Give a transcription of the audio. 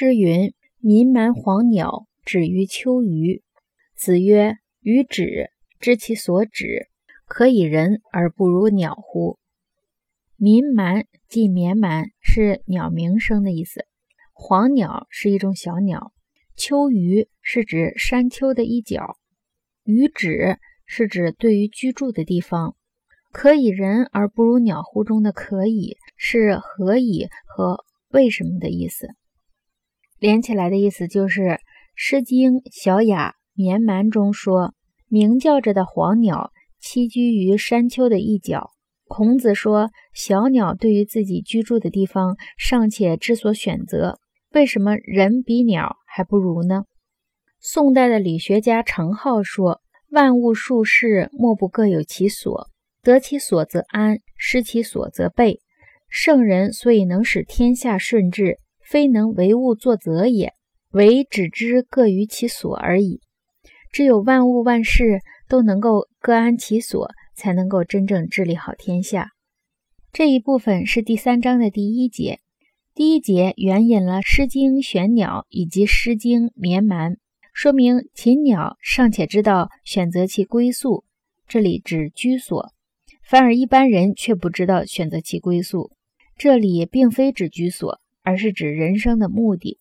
诗云：“民蛮黄鸟，止于秋隅。”子曰：“予止，知其所止，可以人而不如鸟乎？”民蛮即绵蛮，是鸟鸣声的意思。黄鸟是一种小鸟。秋鱼是指山丘的一角。予止是指对于居住的地方。可以人而不如鸟乎中的“可以”是何以和为什么的意思。连起来的意思就是《诗经·小雅·绵蛮》中说：“鸣叫着的黄鸟栖居于山丘的一角。”孔子说：“小鸟对于自己居住的地方尚且知所选择，为什么人比鸟还不如呢？”宋代的理学家程颢说：“万物术事，莫不各有其所，得其所则安，失其所则备。圣人所以能使天下顺治。”非能为物作则也，唯只知各于其所而已。只有万物万事都能够各安其所，才能够真正治理好天下。这一部分是第三章的第一节。第一节援引了《诗经·选鸟》以及《诗经·绵蛮》，说明禽鸟尚且知道选择其归宿，这里指居所；反而一般人却不知道选择其归宿。这里并非指居所。而是指人生的目的。